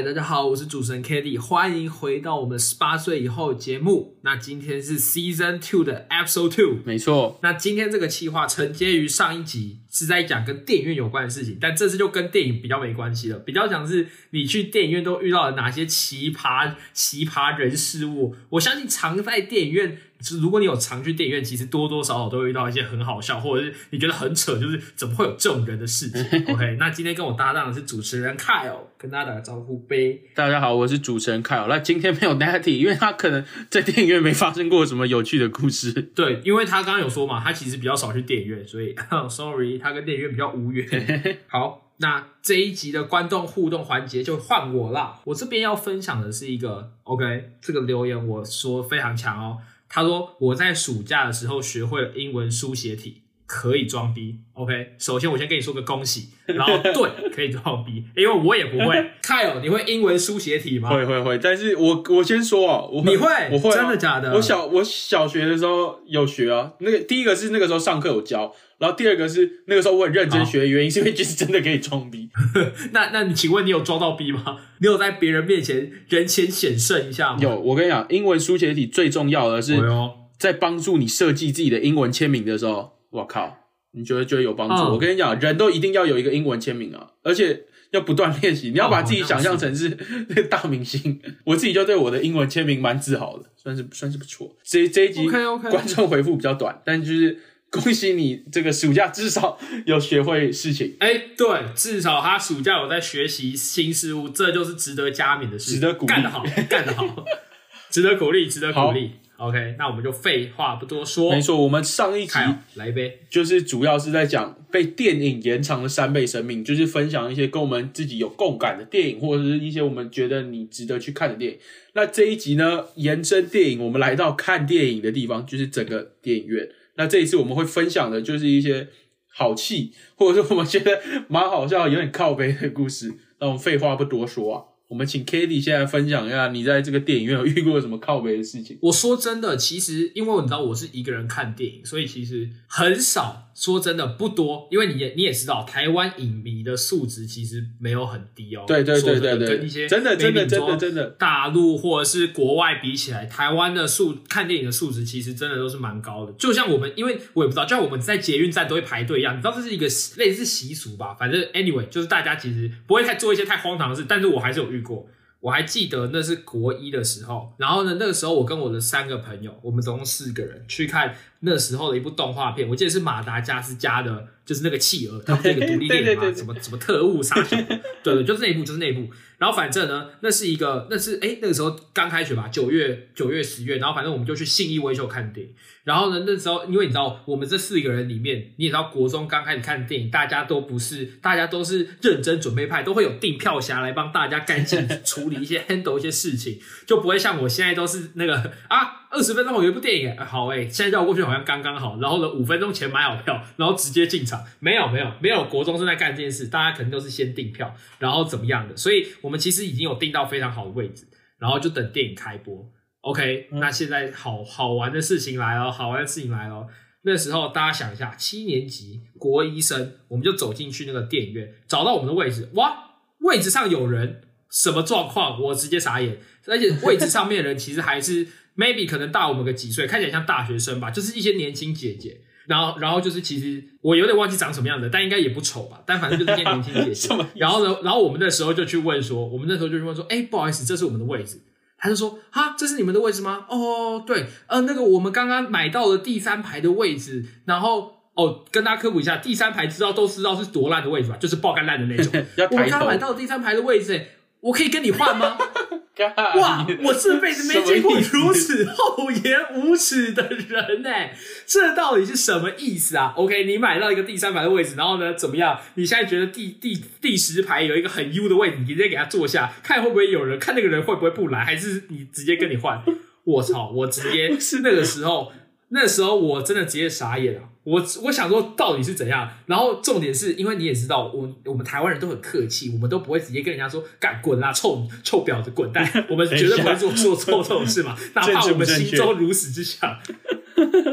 嗨，大家好，我是主持人 k a t i e 欢迎回到我们十八岁以后节目。那今天是 Season Two 的 Episode Two，没错。那今天这个企划承接于上一集，是在讲跟电影院有关的事情，但这次就跟电影比较没关系了，比较讲是你去电影院都遇到了哪些奇葩奇葩人事物。我相信常在电影院。是，如果你有常去电影院，其实多多少少都会遇到一些很好笑，或者是你觉得很扯，就是怎么会有这种人的事情。OK，那今天跟我搭档的是主持人 Kyle，跟大家打个招呼呗。大家好，我是主持人 Kyle。那今天没有 Natty，因为他可能在电影院没发生过什么有趣的故事。对，因为他刚刚有说嘛，他其实比较少去电影院，所以 Sorry，他跟电影院比较无缘。好，那这一集的观众互动环节就换我啦。我这边要分享的是一个 OK，这个留言我说非常强哦。他说：“我在暑假的时候学会了英文书写体，可以装逼。OK，首先我先跟你说个恭喜，然后对，可以装逼，因为我也不会。Kyle，你会英文书写体吗？会会会，但是我我先说哦，你会，我会，真的假的？我小我小学的时候有学啊，那个第一个是那个时候上课有教。”然后第二个是那个时候我很认真学，原因是因为就是真的可以装逼。那那你请问你有装到逼吗？你有在别人面前人前显圣一下吗？有，我跟你讲，英文书写体最重要的是在帮助你设计自己的英文签名的时候，我靠，你觉得觉得有帮助？我跟你讲，人都一定要有一个英文签名啊，而且要不断练习。你要把自己想象成是 大明星。我自己就对我的英文签名蛮自豪的，算是算是不错。这这一集观众回复比较短，但就是。恭喜你，这个暑假至少有学会事情。哎，对，至少他暑假有在学习新事物，这就是值得加冕的事，值得鼓励，干得好，干得好，值得鼓励，值得鼓励。OK，那我们就废话不多说。没错，我们上一集来一杯，就是主要是在讲被电影延长了三倍生命，就是分享一些跟我们自己有共感的电影，或者是一些我们觉得你值得去看的电影。那这一集呢，延伸电影，我们来到看电影的地方，就是整个电影院。那这一次我们会分享的就是一些好气，或者说我们觉得蛮好笑、有点靠背的故事。那我们废话不多说啊。我们请 k a t i e 现在分享一下，你在这个电影院有遇过什么靠背的事情？我说真的，其实因为你知道我是一个人看电影，所以其实很少。说真的不多，因为你也你也知道，台湾影迷的素质其实没有很低哦。对对对对对，跟一些真的真的真的真的大陆或者是国外比起来，台湾的素看电影的素质其实真的都是蛮高的。就像我们，因为我也不知道，就像我们在捷运站都会排队一样，你知道这是一个类似习俗吧？反正 anyway，就是大家其实不会太做一些太荒唐的事，但是我还是有遇过。我还记得那是国一的时候，然后呢，那个时候我跟我的三个朋友，我们总共四个人去看那时候的一部动画片，我记得是马达加斯加的，就是那个企鹅，他们那个独立电影嘛，什么什么特务杀手，对对，就是那一部，就是那一部。然后反正呢，那是一个，那是哎，那个时候刚开学吧，九月、九月、十月，然后反正我们就去信义威秀看电影。然后呢，那时候因为你知道，我们这四个人里面，你也知道，国中刚开始看电影，大家都不是，大家都是认真准备派，都会有订票侠来帮大家干净处理一些 handle 一些事情，就不会像我现在都是那个啊，二十分钟我有一部电影，好哎，现在叫我过去好像刚刚好，然后呢，五分钟前买好票，然后直接进场，没有没有没有，国中正在干这件事，大家肯定都是先订票，然后怎么样的，所以我们其实已经有订到非常好的位置，然后就等电影开播。OK，那现在好好玩的事情来了，好玩的事情来了。那时候大家想一下，七年级国医生，我们就走进去那个电影院，找到我们的位置，哇，位置上有人，什么状况？我直接傻眼。而且位置上面的人其实还是 maybe 可能大我们个几岁，看起来像大学生吧，就是一些年轻姐姐。然后，然后就是其实我有点忘记长什么样子，但应该也不丑吧。但反正就是一些年轻姐姐。然后呢，然后我们那时候就去问说，我们那时候就去问说，哎，不好意思，这是我们的位置。他就说：“哈，这是你们的位置吗？哦，对，呃，那个我们刚刚买到了第三排的位置，然后哦，跟大家科普一下，第三排知道都知道是多烂的位置吧？就是爆肝烂的那种。我们刚买到第三排的位置，我可以跟你换吗？” 哇！我这辈子没见过如此厚颜无耻的人呢，这到底是什么意思啊？OK，你买到一个第三排的位置，然后呢，怎么样？你现在觉得第第第十排有一个很优的位置，你直接给他坐下，看会不会有人，看那个人会不会不来，还是你直接跟你换？我操！我直接是 那个时候。那时候我真的直接傻眼了，我我想说到底是怎样，然后重点是因为你也知道，我我们台湾人都很客气，我们都不会直接跟人家说“干滚啦，臭臭婊子滚蛋 ”，我们绝对不会做做错这种事嘛，哪怕我们心中如此之想。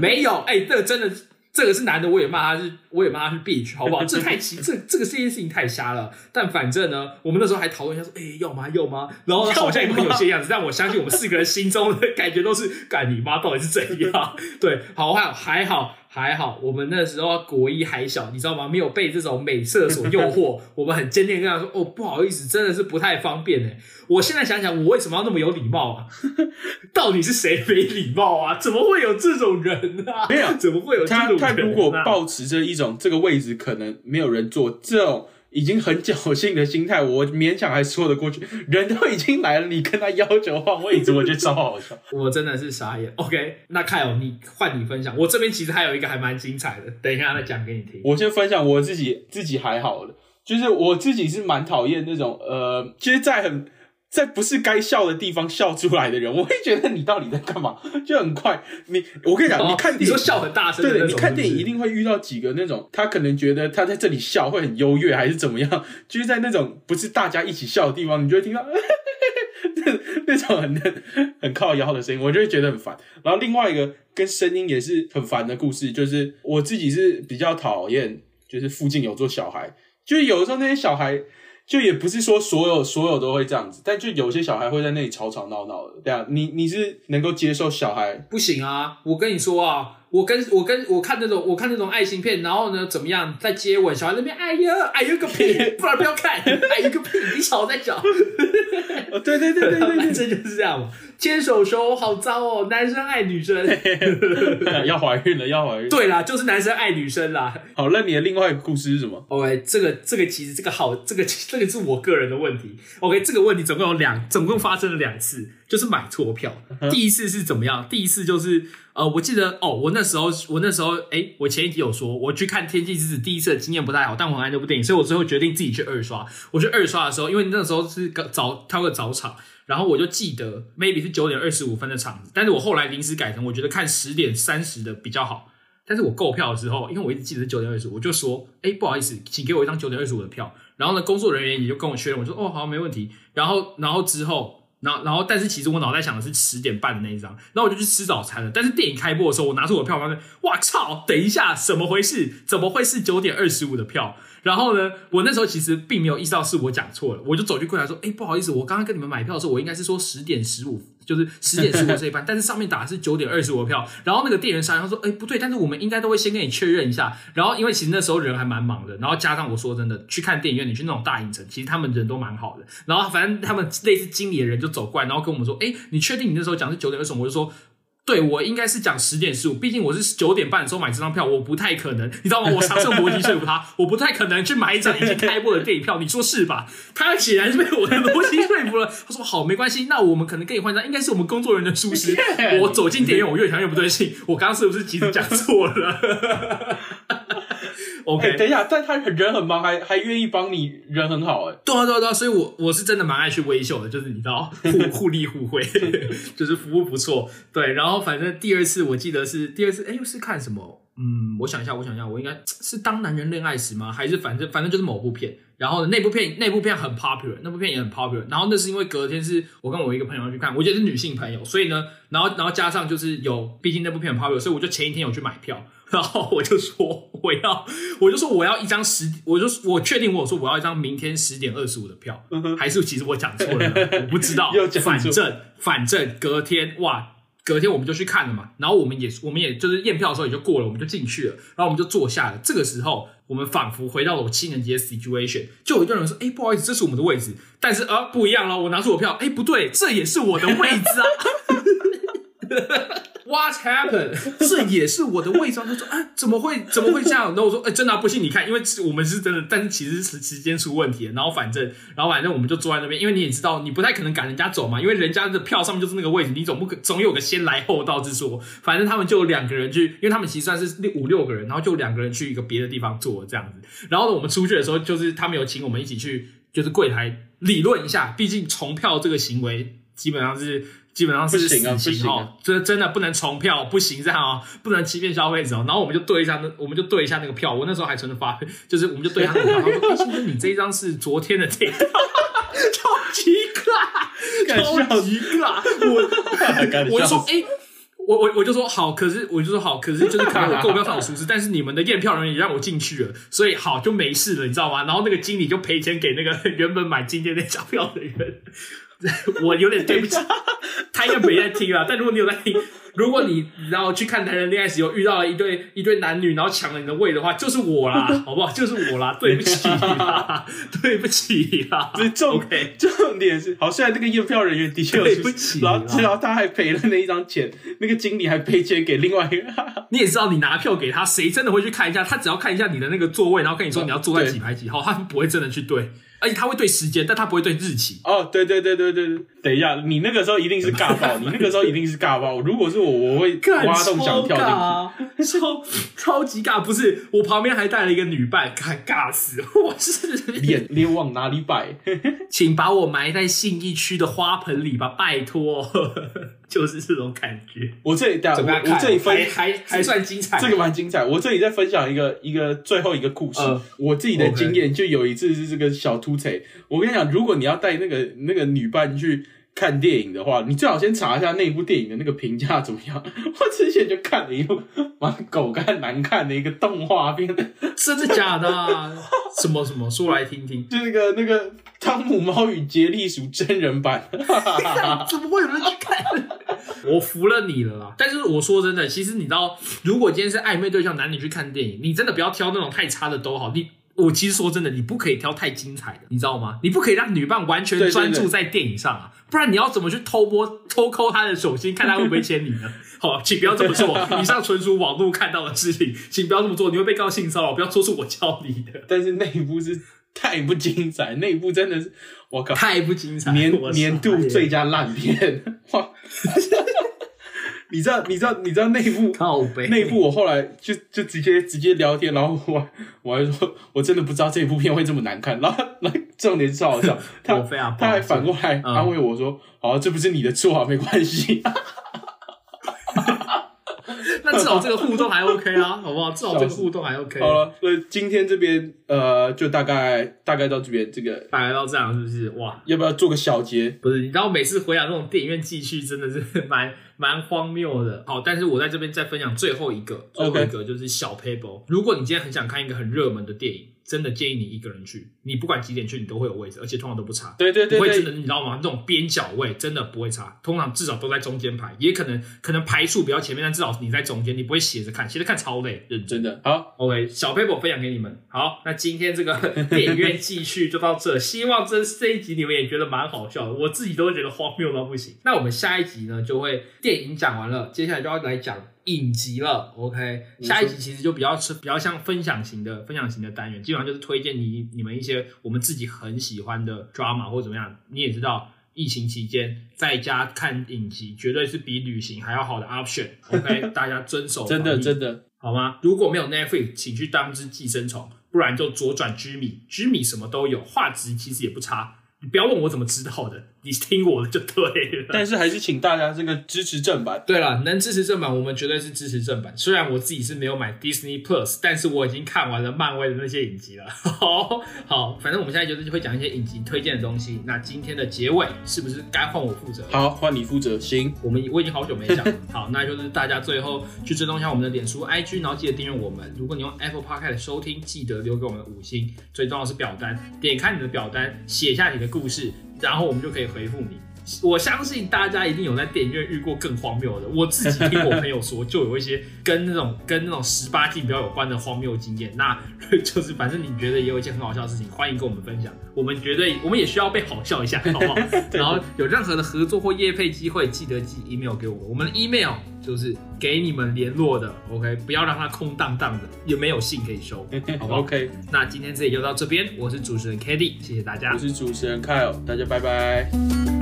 没有，哎，这个真的这个是男的，我也骂他是，我也骂他是 bitch，好不好？这太奇，这这个这件事情太瞎了。但反正呢，我们那时候还讨论一下，说，哎，要吗？要吗？然后好像也很有些样子，但我相信我们四个人心中的感觉都是，干你妈，到底是怎样？对，好还好还好还好，我们那时候国一还小，你知道吗？没有被这种美色所诱惑，我们很坚定跟他说，哦，不好意思，真的是不太方便哎。我现在想想，我为什么要那么有礼貌啊？到底是谁没礼貌啊？怎么会有这种人啊？没有，怎么会有这种人？他他如果保持着一种这个位置可能没有人坐，这种已经很侥幸的心态，我勉强还说得过去。人都已经来了，你跟他要求换位置，我觉得超好笑。我真的是傻眼。OK，那凯哦，你换你分享。我这边其实还有一个还蛮精彩的，等一下再讲给你听。我先分享我自己，自己还好了，就是我自己是蛮讨厌那种呃，其实，在很。在不是该笑的地方笑出来的人，我会觉得你到底在干嘛？就很快，你我跟你讲，你看你说笑很大声，对，你看电影一定会遇到几个那种，他可能觉得他在这里笑会很优越，还是怎么样？就是在那种不是大家一起笑的地方，你就会听到那 那种很很靠腰的声音，我就会觉得很烦。然后另外一个跟声音也是很烦的故事，就是我自己是比较讨厌，就是附近有做小孩，就是有的时候那些小孩。就也不是说所有所有都会这样子，但就有些小孩会在那里吵吵闹闹的，对啊，你你是能够接受小孩？不行啊！我跟你说啊，我跟我跟我看那种我看那种爱情片，然后呢怎么样，在接吻，小孩那边哎呀哎呀个屁，不然不要看，哎呀个屁，你吵在脚。对对对对对，男生就是这样嘛，牵手手好脏哦，男生爱女生，要怀孕了要怀孕。对啦，就是男生爱女生啦。好，那你的另外一个故事是什么？OK，这个这个其实这个好，这个这个是我个人的问题。OK，这个问题总共有两，总共发生了两次，就是买错票。第一次是怎么样？第一次就是呃，我记得哦，我那时候我那时候哎，我前一集有说我去看《天气之子》，第一次的经验不太好，但我很爱那部电影，所以我最后决定自己去二刷。我去二刷的时候，因为那时候是早挑个早场。然后我就记得 maybe 是九点二十五分的场子，但是我后来临时改成我觉得看十点三十的比较好。但是我购票的时候，因为我一直记得是九点二十五，我就说，哎，不好意思，请给我一张九点二十五的票。然后呢，工作人员也就跟我确认，我说，哦，好，没问题。然后，然后之后，然后，然后，但是其实我脑袋想的是十点半的那一张。然后我就去吃早餐了。但是电影开播的时候，我拿出我的票，发现，哇操，等一下，怎么回事？怎么会是九点二十五的票？然后呢，我那时候其实并没有意识到是我讲错了，我就走去柜台说：“哎，不好意思，我刚刚跟你们买票的时候，我应该是说十点十五，就是十点十五这一班，但是上面打的是九点二十五的票。”然后那个店员商量说：“哎，不对，但是我们应该都会先跟你确认一下。”然后因为其实那时候人还蛮忙的，然后加上我说真的，去看电影院，你去那种大影城，其实他们人都蛮好的。然后反正他们类似经理的人就走过来，然后跟我们说：“哎，你确定你那时候讲是九点二十五？”我就说。对，我应该是讲十点十五，毕竟我是九点半的时候买这张票，我不太可能，你知道吗？我尝试逻辑说服他，我不太可能去买一张已经开播的电影票，你说是吧？他显然是被我的逻辑说服了。他说好，没关系，那我们可能可以换张，应该是我们工作人员的疏失。我走进电影院，我越想越不对劲，我刚刚是不是其实讲错了？OK，等一下，但他人很忙，还还愿意帮你，人很好哎。对啊，对啊，对啊，所以我我是真的蛮爱去微秀的，就是你知道，互 互利互惠，就是服务不错。对，然后反正第二次我记得是第二次，哎，又是看什么？嗯，我想一下，我想一下，我应该是当男人恋爱时吗？还是反正反正就是某部片。然后那部片那部片很 popular，那部片也很 popular。然后那是因为隔天是我跟我一个朋友去看，我觉得是女性朋友，所以呢，然后然后加上就是有，毕竟那部片很 popular，所以我就前一天有去买票。然后我就说我要，我就说我要一张十，我就我确定我说我要一张明天十点二十五的票，还是其实我讲错了，我不知道。反正反正隔天哇，隔天我们就去看了嘛。然后我们也我们也就是验票的时候也就过了，我们就进去了，然后我们就坐下了。这个时候我们仿佛回到了我七年级的 situation，就有一个人说：“哎，不好意思，这是我们的位置。”但是啊，不一样了，我拿出我票，哎，不对，这也是我的位置啊。What happened？这也是我的伪装。他说：“哎，怎么会？怎么会这样？”然后我说：“哎，真的不信你看，因为我们是真的，但是其实是时间出问题了。然后反正，然后反正我们就坐在那边，因为你也知道，你不太可能赶人家走嘛，因为人家的票上面就是那个位置，你总不可总有个先来后到之说。反正他们就两个人去，因为他们其实算是六五六个人，然后就两个人去一个别的地方坐这样子。然后呢，我们出去的时候，就是他们有请我们一起去，就是柜台理论一下，毕竟重票这个行为基本上是。基本上是死刑哦，这真的不能重票，不行这样哦，不能欺骗消费者。然后我们就对一下那，我们就对一下那个票。我那时候还存着发票，就是我们就对他那个票，他说：“先生，你这一张是昨天的电 超级尬，超级尬。”我我就说：“哎。”我我我就说好，可是我就说好，可是就是可能我购票上有疏失，但是你们的验票人员也让我进去了，所以好就没事了，你知道吗？然后那个经理就赔钱给那个原本买今天那张票的人，我有点对不起，他应该没在听啊，但如果你有在听。如果你然后去看《男人恋爱时》有遇到了一对一对男女，然后抢了你的位的话，就是我啦，好不好？就是我啦，对不起啦，对不起啦。重重点是，好，虽然那个验票人员的确对不起，然后然后他还赔了那一张钱，那个经理还赔钱给另外一个。你也知道，你拿票给他，谁真的会去看一下？他只要看一下你的那个座位，然后跟你说你要坐在几排几号，他不会真的去对。而且它会对时间，但它不会对日期。哦，对对对对对，等一下，你那个时候一定是尬爆，你那个时候一定是尬爆。如果是我，我会挖洞想跳进去，超超级尬。不是，我旁边还带了一个女伴，尬尬死。我是脸脸往哪里摆？请把我埋在信义区的花盆里吧，拜托。就是这种感觉。我这里，我我这里分还还算精彩，这个蛮精彩。我这里再分享一个一个最后一个故事。我自己的经验就有一次是这个小秃贼。我跟你讲，如果你要带那个那个女伴去看电影的话，你最好先查一下那部电影的那个评价怎么样。我之前就看了一部蛮狗干难看的一个动画片，真的假的？什么什么？说来听听。就那个那个《汤姆猫与杰利鼠》真人版。怎么会有人去看？我服了你了啦！但是我说真的，其实你知道，如果今天是暧昧对象，男女去看电影，你真的不要挑那种太差的都好。你我其实说真的，你不可以挑太精彩的，你知道吗？你不可以让女伴完全专注在电影上啊，不然你要怎么去偷摸偷抠她的手心，看她会不会牵你呢？好，请不要这么做，以上纯属网络看到的事情，请不要这么做，你会被告性骚扰，不要说是我教你的。但是那一部是太不精彩，那一部真的是我靠，太不精彩，年年度最佳烂片哇！你知道，你知道，你知道内部 内部，我后来就就直接直接聊天，然后我我还说，我真的不知道这部片会这么难看。然后，那重点是好笑，他他还反过来安慰我说：“好，这不是你的错啊，没关系。”那至少这个互动还 OK 啊，好不好？至少这个互动还 OK。好了，所以今天这边呃，就大概大概到这边，这个大概到这样，是不是？哇，要不要做个小结？不是，你知道每次回想那种电影院继续，真的是蛮蛮荒谬的。好，但是我在这边再分享最后一个，最后一个就是小 paper。如果你今天很想看一个很热门的电影。真的建议你一个人去，你不管几点去，你都会有位置，而且通常都不差。对对对，不会真的，你知道吗？那种边角位真的不会差，通常至少都在中间排，也可能可能排数比较前面，但至少你在中间，你不会斜着看，斜着看超累。认真的好，OK，小 paper 分享给你们。好，那今天这个 电影院继续就到这，希望这这一集你们也觉得蛮好笑的，我自己都会觉得荒谬到不行。那我们下一集呢，就会电影讲完了，接下来就要来讲。影集了，OK，下一集其实就比较是比较像分享型的分享型的单元，基本上就是推荐你你们一些我们自己很喜欢的 drama 或怎么样。你也知道，疫情期间在家看影集绝对是比旅行还要好的 option，OK，大家遵守真的真的好吗？如果没有 Netflix，请去当只寄生虫，不然就左转居米，居米什么都有，画质其实也不差。你不要问我怎么知道的。你听我的就对了，但是还是请大家这个支持正版。对了，能支持正版，我们绝对是支持正版。虽然我自己是没有买 Disney Plus，但是我已经看完了漫威的那些影集了。好，好，反正我们现在就是会讲一些影集推荐的东西。那今天的结尾是不是该换我负责？好，换你负责。行，我们我已经好久没讲。好，那就是大家最后去追踪一下我们的脸书、IG，然后记得订阅我们。如果你用 Apple Podcast 收听，记得留给我们五星。最重要是表单，点开你的表单，写下你的故事，然后我们就可以回复你。我相信大家一定有在电影院遇过更荒谬的。我自己听我朋友说，就有一些跟那种跟那种十八禁比较有关的荒谬经验。那就是反正你觉得也有一件很好笑的事情，欢迎跟我们分享。我们绝对我们也需要被好笑一下，好不好？然后有任何的合作或业配机会，记得寄 email 给我们。我们的 email 就是给你们联络的，OK？不要让它空荡荡的，也没有信可以收，好不好？OK。那今天这里就到这边，我是主持人 k a d y 谢谢大家。我是主持人 Kyle，大家拜拜。